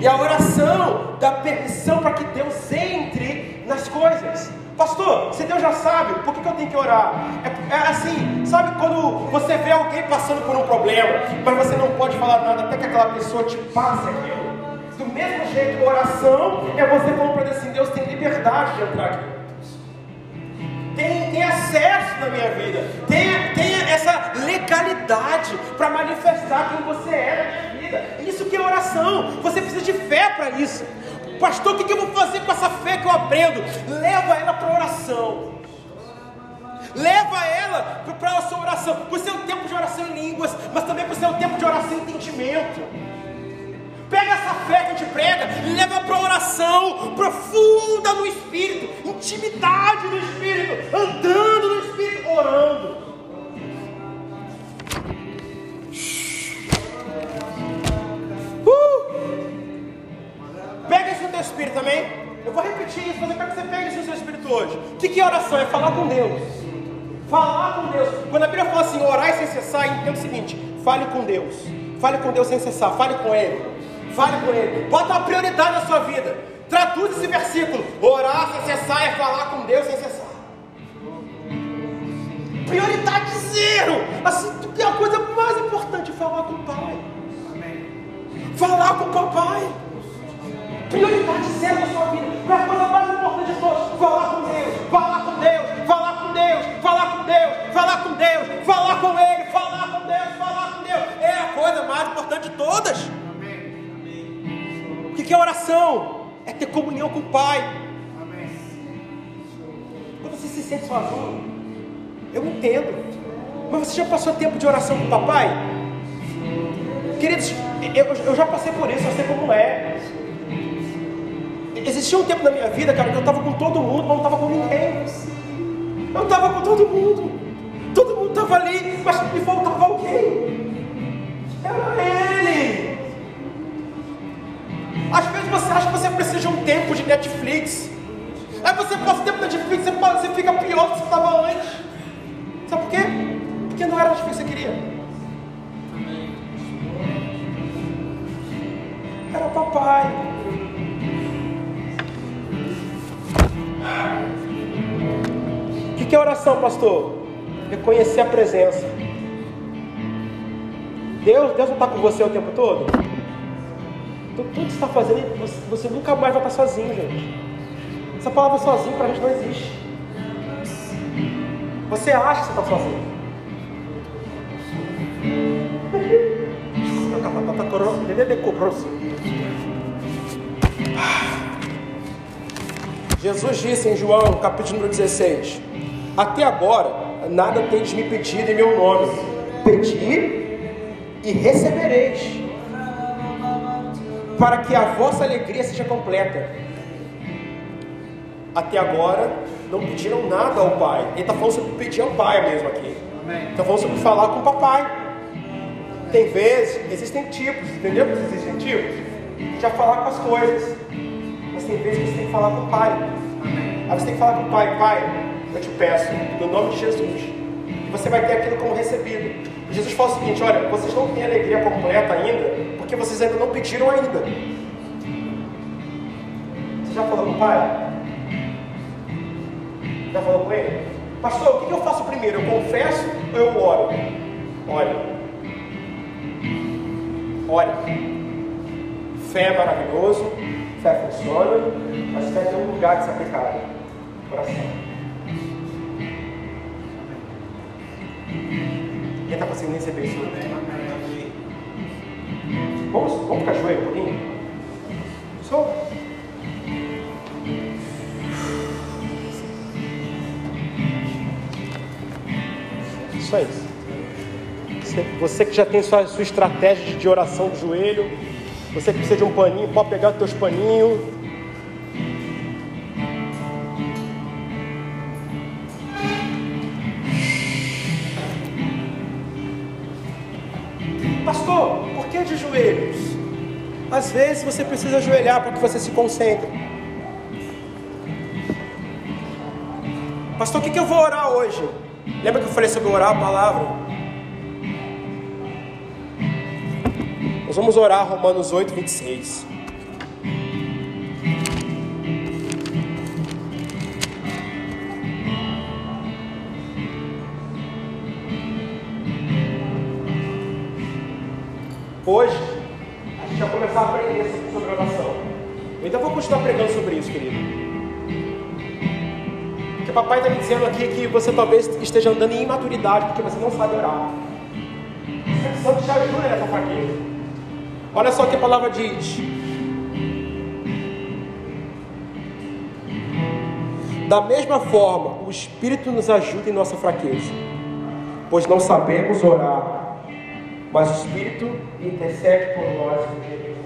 e a oração dá permissão para que Deus entre nas coisas. Pastor, se Deus já sabe, por que, que eu tenho que orar? É, é assim, sabe quando você vê alguém passando por um problema, mas você não pode falar nada até que aquela pessoa te passe aquilo? Do mesmo jeito, oração é você Deus assim: Deus tem liberdade de entrar aqui. Tem, tem acesso na minha vida, tem, tem essa legalidade para manifestar quem você é na minha vida. Isso que é oração, você precisa de fé para isso. Pastor, o que, eu vou fazer com essa fé que eu aprendo? Leva ela para oração. Leva ela para a sua oração, para o seu tempo de oração em línguas, mas também para o seu tempo de oração em entendimento. Pega essa fé que a gente prega, leva para oração profunda no Espírito, intimidade no Espírito, andando no Espírito, orando. Espírito também. Eu vou repetir isso, mas eu quero que você pegue isso no seu espírito hoje. O que, que é oração? É falar com Deus. Falar com Deus. Quando a Bíblia fala assim, orar sem cessar, entenda o seguinte: fale com Deus. Fale com Deus sem cessar, fale com Ele. Fale com Ele. Bota uma prioridade na sua vida. Traduz esse versículo. Orar sem cessar é falar com Deus sem cessar. Prioridade zero. Assim, é a coisa mais importante falar com o Pai. Falar com o papai. Prioridade zero na sua vida. É a coisa mais importante de todas. Falar com Deus, falar com Deus, falar com Deus, falar com Deus, falar com Deus, falar com Ele, falar com Deus, falar com Deus. É a coisa mais importante de todas. O que é oração? É ter comunhão com o Pai. Quando você se sente sozinho, eu entendo. Mas você já passou tempo de oração com o papai? Queridos, eu, eu já passei por isso, eu sei como é. Existia um tempo na minha vida, cara, que eu estava com todo mundo, mas não estava com ninguém. Eu estava com todo mundo. Todo mundo estava ali, mas me faltava alguém. Era ele. Às vezes você acha que você precisa de um tempo de Netflix. Aí você passa o tempo na Netflix, você, você fica pior do que você estava antes. Sabe por quê? Porque não era Netflix que você queria. Era o papai. Que é oração, pastor? Reconhecer a presença. Deus, Deus não está com você o tempo todo? Tudo que você está fazendo, você, você nunca mais vai estar sozinho, gente. Essa palavra sozinho para a gente não existe. Você acha que você está sozinho. Jesus disse em João, capítulo número 16: Até agora nada tendes me pedido em meu nome. Pedi e recebereis, para que a vossa alegria seja completa. Até agora não pediram nada ao Pai. Ele está falando sobre pedir ao Pai mesmo aqui. Está falando sobre falar com o papai. Tem vezes, existem tipos, entendeu? Existem tipos. Já falar com as coisas. Mas tem vezes que você tem que falar com o Pai. Aí você tem que falar com o Pai, Pai, eu te peço, no nome de Jesus. E você vai ter aquilo como recebido. Jesus fala o seguinte: olha, vocês não têm alegria completa ainda, porque vocês ainda não pediram ainda. Você já falou com o Pai? Já falou com ele? Pastor, o que eu faço primeiro? Eu confesso ou eu oro? Olha. Olha. Fé é maravilhoso, fé funciona, mas fé tem um lugar de ser aplicado. Coração. Quem está conseguindo receber isso? Vamos, vamos ficar joelho um pouquinho? Só. Você, você que já tem sua, sua estratégia de oração do joelho, você que precisa de um paninho, pode pegar os teus paninhos. Joelhos? Às vezes você precisa ajoelhar para que você se concentre. Pastor, o que, que eu vou orar hoje? Lembra que eu falei sobre orar a palavra? Nós vamos orar Romanos 8, 26. Hoje, a gente vai começar a aprender sobre oração. Ainda vou continuar pregando sobre isso, querido. Porque papai está me dizendo aqui que você talvez esteja andando em imaturidade porque você não sabe orar. O Espírito Santo te ajuda nessa fraqueza. Olha só o que a palavra diz. Da mesma forma, o Espírito nos ajuda em nossa fraqueza, pois não sabemos orar, mas o Espírito intercede por nós gemidos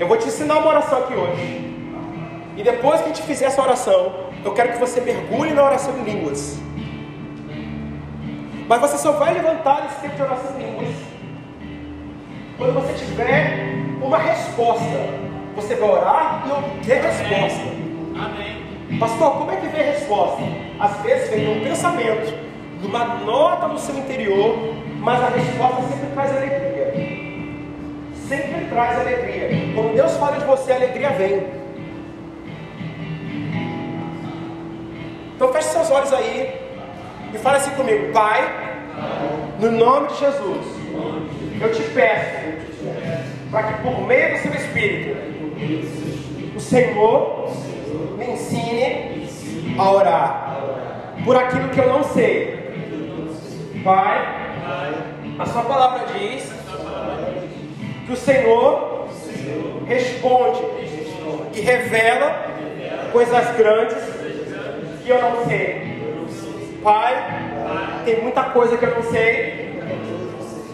Eu vou te ensinar uma oração aqui hoje. E depois que a gente fizer essa oração, eu quero que você mergulhe na oração em línguas. Mas você só vai levantar esse tempo de oração em línguas quando você tiver uma resposta. Você vai orar e obter resposta.
Amém.
Pastor, como é que vem a resposta? Às vezes vem num pensamento, numa nota no seu interior, mas a resposta sempre traz alegria. Sempre traz alegria. Quando Deus fala de você, a alegria vem. Então feche seus olhos aí e fale assim comigo, Pai, no nome de Jesus, eu te peço para que por meio do seu Espírito, o Senhor me ensine a orar por aquilo que eu não sei. Pai, a sua palavra diz que o Senhor responde e revela coisas grandes que eu não sei. Pai, tem muita coisa que eu não sei,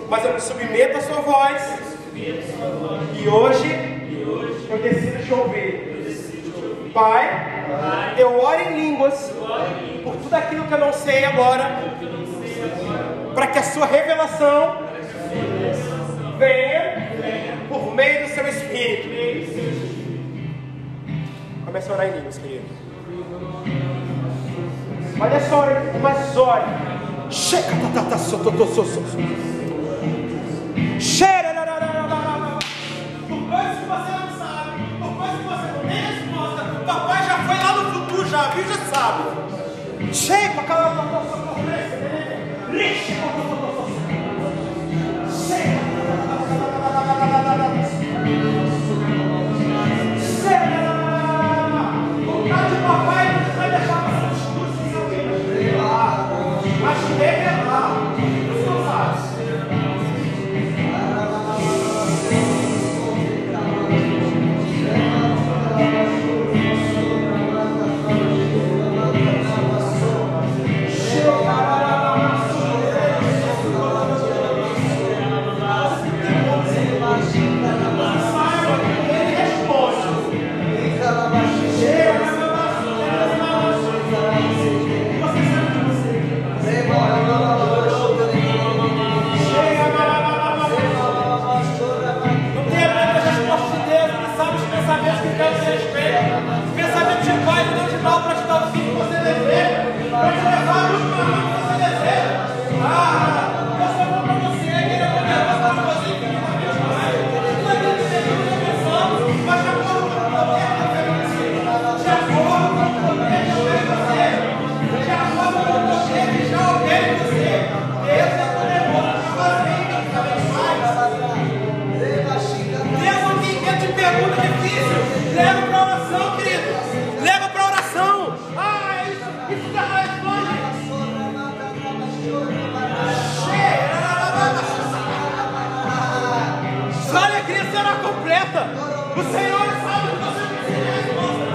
mas eu me submeto à sua voz. E hoje eu decido te ouvir. Pai, eu oro em línguas por tudo aquilo que eu não sei agora, para que a sua revelação venha por meio do seu Espírito. Comece a orar em línguas, querido. Olha só, mas olha. Checa, tá, tá, tá, so, to, to, so, so, so. Cheira, ra, ra, ra, ra, ra, ra. Por coisas que você não sabe, por coisas que você não tem resposta. Papai já foi lá no futuro, já viu, já sabe. Checa, cala, cala, cala, cala, cala. Será completa. O Senhor sabe que você precisa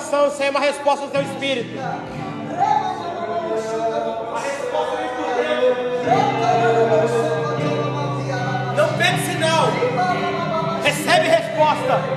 sem uma resposta do teu espírito. Não pede sinal. Recebe resposta.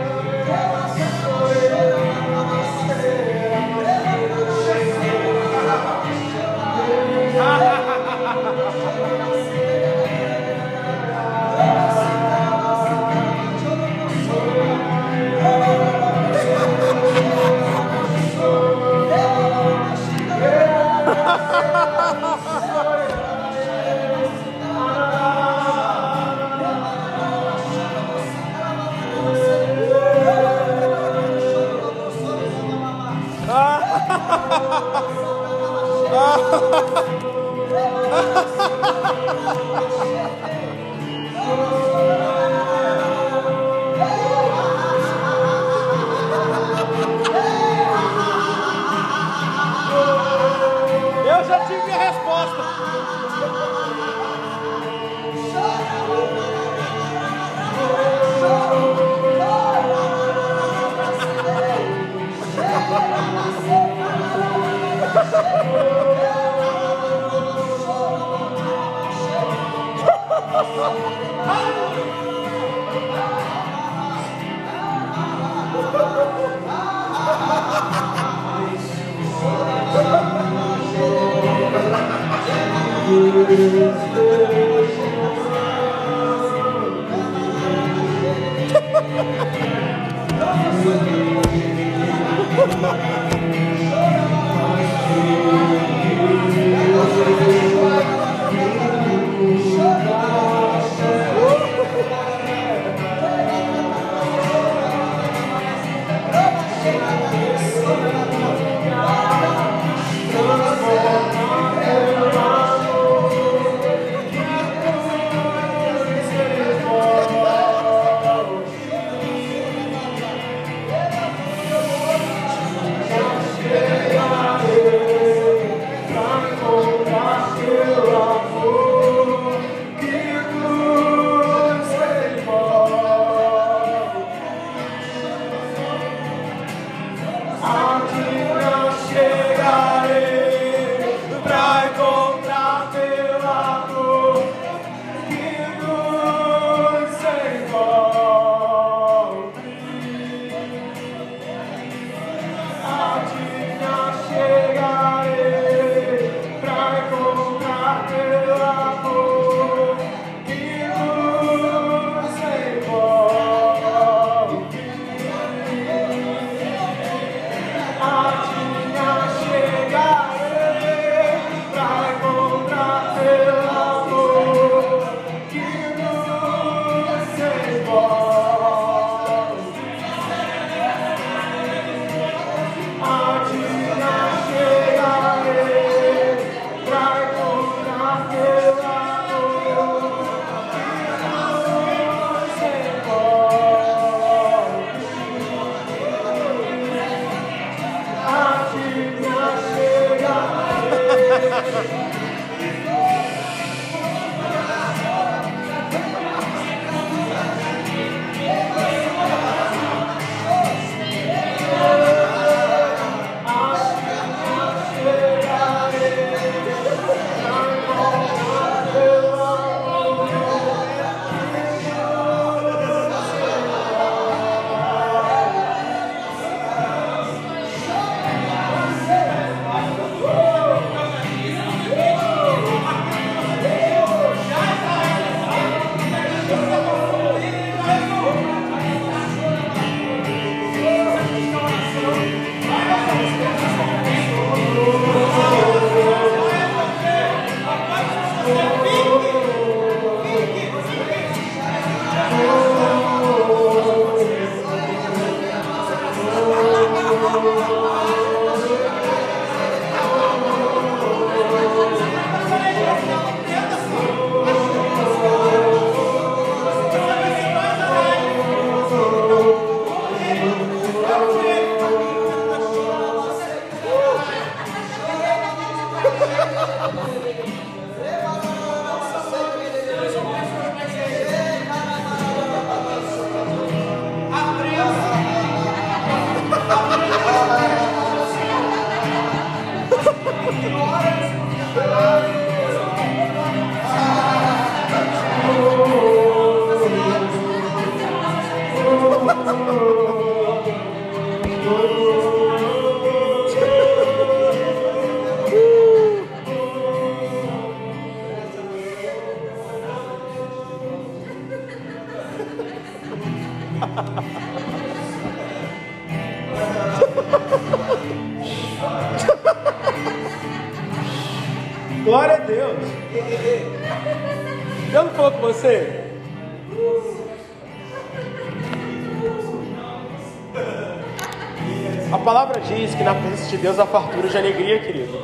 De Deus há fartura de alegria, querido.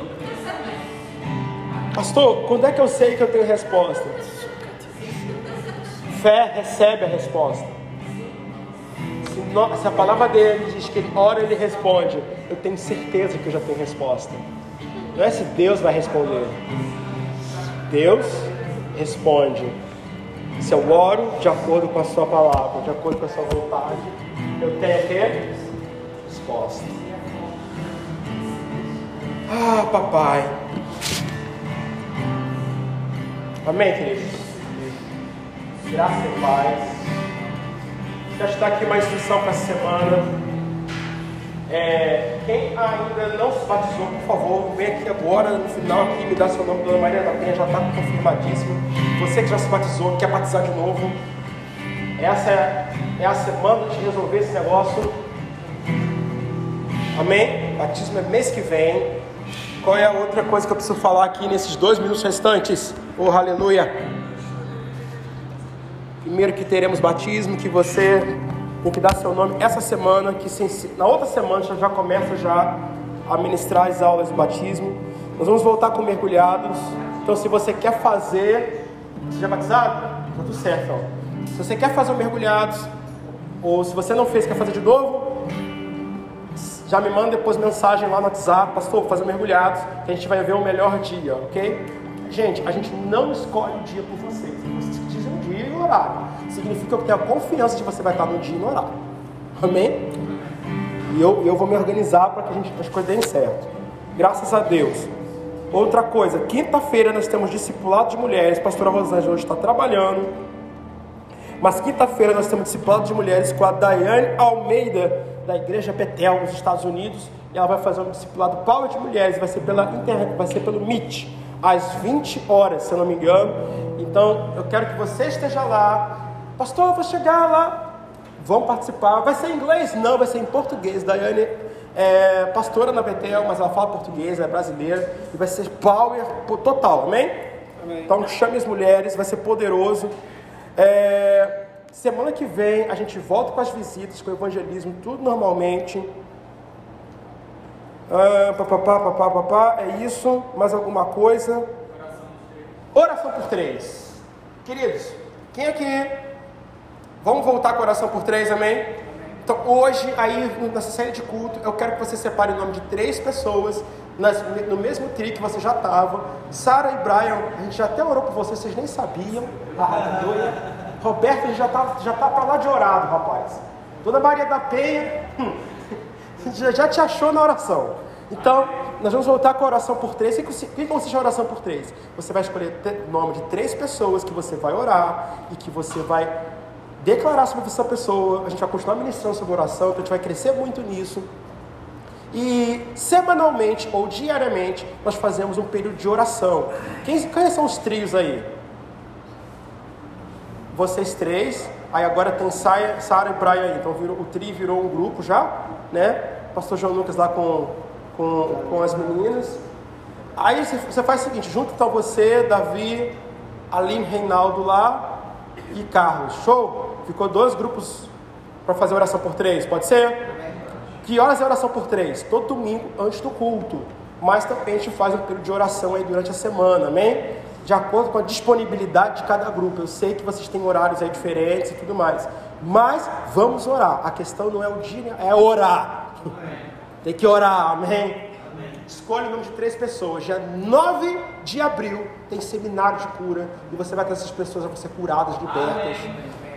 Pastor, quando é que eu sei que eu tenho resposta? Fé recebe a resposta. Se, se a palavra dele diz que ele ora, ele responde. Eu tenho certeza que eu já tenho resposta. Não é se Deus vai responder. Deus responde. Se eu oro de acordo com a sua palavra, de acordo com a sua vontade, eu tenho quê? Resposta. Ah, papai. Amém, queridos? Graça e paz. Já está aqui uma instrução para a semana. É, quem ainda não se batizou, por favor, vem aqui agora no final aqui, me dá seu nome, Dona Maria da Penha, já está confirmadíssimo. Você que já se batizou, quer batizar de novo, essa é, é a semana de resolver esse negócio. Amém? Batismo é mês que vem. Qual é a outra coisa que eu preciso falar aqui nesses dois minutos restantes? Oh, aleluia! Primeiro que teremos batismo, que você tem que dar seu nome essa semana, que na outra semana já, já começa já a ministrar as aulas de batismo. Nós vamos voltar com mergulhados. Então se você quer fazer, você já é batizado? Tá tudo certo. Então. Se você quer fazer o mergulhados, ou se você não fez, quer fazer de novo, já me manda depois mensagem lá no WhatsApp, pastor, fazer mergulhados, que a gente vai ver o melhor dia, ok? Gente, a gente não escolhe o dia por vocês. Vocês que dizem o dia e o horário. Significa que eu tenho a confiança de que você vai estar no dia e no horário. Amém? E eu, eu vou me organizar para que a gente, as coisas deem certo. Graças a Deus. Outra coisa, quinta-feira nós temos discipulado de mulheres. Pastora Rosângela hoje está trabalhando. Mas quinta-feira nós temos discipulado de mulheres com a Daiane Almeida, da Igreja Betel, nos Estados Unidos. E ela vai fazer um discipulado Power de Mulheres, vai ser pela internet, vai ser pelo Meet, às 20 horas, se eu não me engano. Então, eu quero que você esteja lá. Pastor, eu vou chegar lá. Vão participar. Vai ser em inglês? Não, vai ser em português. Daiane é pastora na Betel, mas ela fala português, é brasileira. E vai ser power total, amém? Então chame as mulheres, vai ser poderoso. É, semana que vem a gente volta com as visitas, com o evangelismo, tudo normalmente. Ah, papapá, papá, papá, é isso. Mais alguma coisa? Oração por três. Queridos, quem aqui? Vamos voltar com oração por três, amém? Então hoje, aí nessa série de culto, eu quero que você separe o nome de três pessoas nas- no mesmo tri que você já estava. Sara e Brian, a gente já até orou por vocês, vocês nem sabiam. Ah, doida. Roberto já tá, já tá pra lá de orado, rapaz. Dona Maria da Penha [LAUGHS] já, já te achou na oração. Então, nós vamos voltar com a oração por três. O que consiste a oração por três? Você vai escolher o nome de três pessoas que você vai orar e que você vai declarar sobre essa pessoa. A gente vai continuar ministrando sobre oração, então a gente vai crescer muito nisso. E semanalmente ou diariamente nós fazemos um período de oração. Quem, quem são os trios aí? Vocês três. Aí agora tem Sara e Brian aí. Então virou, o tri virou um grupo já, né? Pastor João Lucas lá com, com, com as meninas. Aí você, você faz o seguinte, junto então você, Davi, Aline Reinaldo lá e Carlos. Show? Ficou dois grupos para fazer oração por três, pode ser? Que horas é oração por três? Todo domingo antes do culto. Mas também a gente faz um período de oração aí durante a semana, amém? De acordo com a disponibilidade de cada grupo. Eu sei que vocês têm horários aí diferentes e tudo mais. Mas vamos orar. A questão não é o dia, é orar. Tem que orar, amém? Escolhe o nome de três pessoas. Dia 9 de abril tem seminário de cura. E você vai ter essas pessoas vão ser curadas, libertas.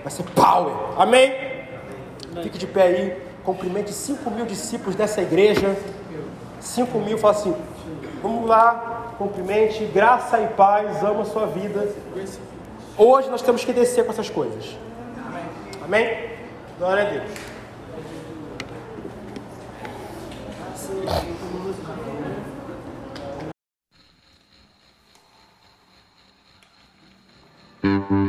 Vai ser power. Amém? Fique de pé aí. Cumprimente 5 mil discípulos dessa igreja. 5 mil, fala assim. Vamos lá, cumprimente, graça e paz, ama a sua vida. Hoje nós temos que descer com essas coisas. Amém? Glória a Deus. Mm-hmm.